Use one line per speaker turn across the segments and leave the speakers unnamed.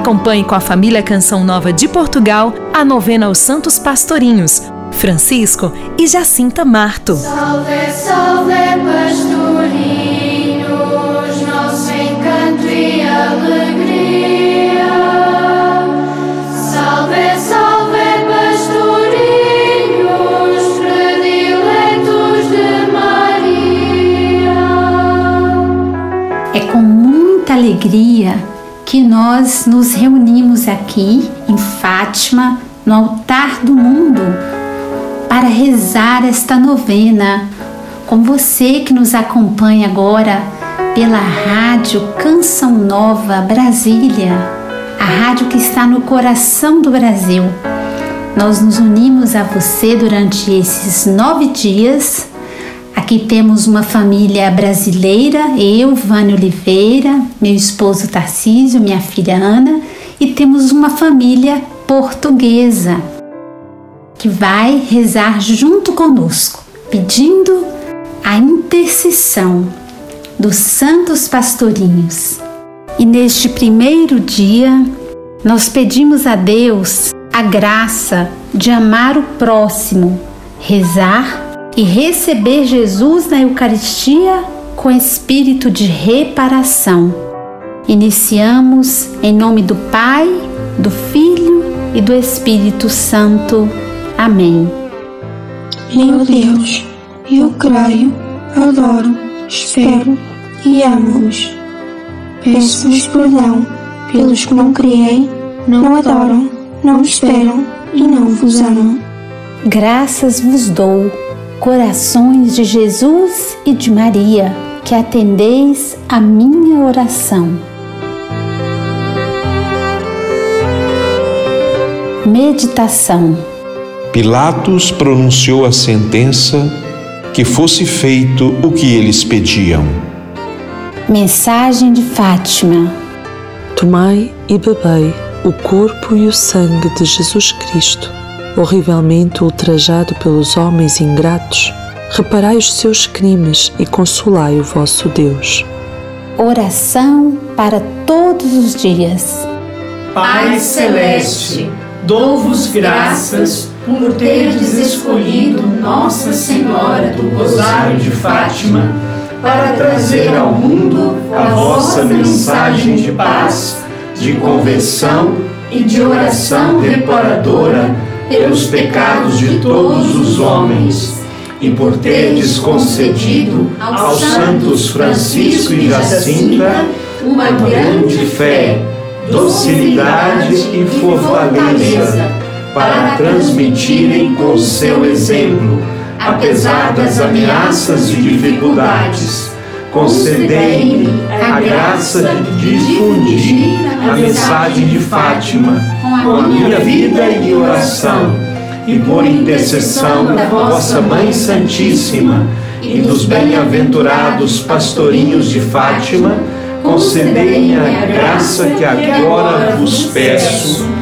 Acompanhe com a família Canção Nova de Portugal a novena aos Santos Pastorinhos, Francisco e Jacinta Marto.
Salve, salve, pastorinhos, nosso encanto e alegria. Salve, salve, pastorinhos, prediletos de Maria.
É com muita alegria que nós nos reunimos aqui em Fátima, no altar do mundo, para rezar esta novena com você que nos acompanha agora pela rádio Canção Nova Brasília, a rádio que está no coração do Brasil. Nós nos unimos a você durante esses nove dias Aqui temos uma família brasileira, eu, Vânia Oliveira, meu esposo Tarcísio, minha filha Ana, e temos uma família portuguesa que vai rezar junto conosco, pedindo a intercessão dos santos pastorinhos. E neste primeiro dia, nós pedimos a Deus a graça de amar o próximo, rezar e receber Jesus na Eucaristia com espírito de reparação. Iniciamos em nome do Pai, do Filho e do Espírito Santo. Amém.
Meu Deus, eu creio, adoro, espero e amo-vos. Peço-vos perdão pelos que não criei, não adoram, não esperam e não vos amam.
Graças vos dou corações de Jesus e de Maria, que atendeis a minha oração. Meditação
Pilatos pronunciou a sentença que fosse feito o que eles pediam.
Mensagem de Fátima
Tomai e bebei o corpo e o sangue de Jesus Cristo horrivelmente ultrajado pelos homens ingratos, reparai os seus crimes e consolai o vosso Deus.
Oração para todos os dias.
Pai Celeste, dou-vos graças por teres escolhido Nossa Senhora do Rosário de Fátima para trazer ao mundo a vossa mensagem de paz, de conversão e de oração reparadora pelos pecados de todos os homens, e por teres concedido aos santos Francisco e Jacinta uma grande fé, docilidade e fortaleza, para transmitirem com seu exemplo, apesar das ameaças e dificuldades, concedei-me a graça de difundir a mensagem de Fátima com a minha vida e oração, e por intercessão da vossa Mãe Santíssima e dos bem-aventurados pastorinhos de Fátima, concedei-me a graça que agora vos peço.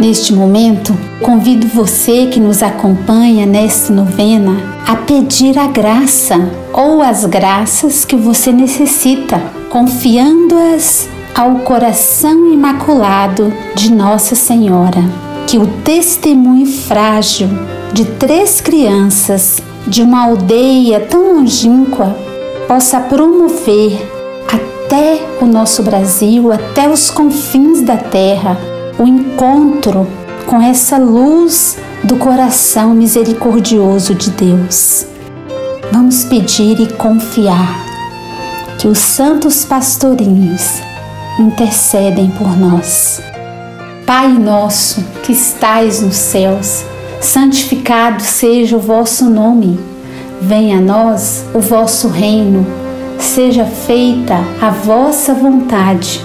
Neste momento, convido você que nos acompanha nesta novena a pedir a graça ou as graças que você necessita, confiando-as ao coração imaculado de Nossa Senhora. Que o testemunho frágil de três crianças de uma aldeia tão longínqua possa promover até o nosso Brasil, até os confins da terra, o encontro com essa luz do coração misericordioso de Deus. Vamos pedir e confiar que os santos pastorinhos intercedem por nós. Pai nosso que estais nos céus, santificado seja o vosso nome. Venha a nós o vosso reino. Seja feita a vossa vontade,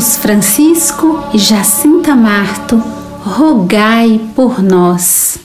Santos Francisco e Jacinta Marto, rogai por nós.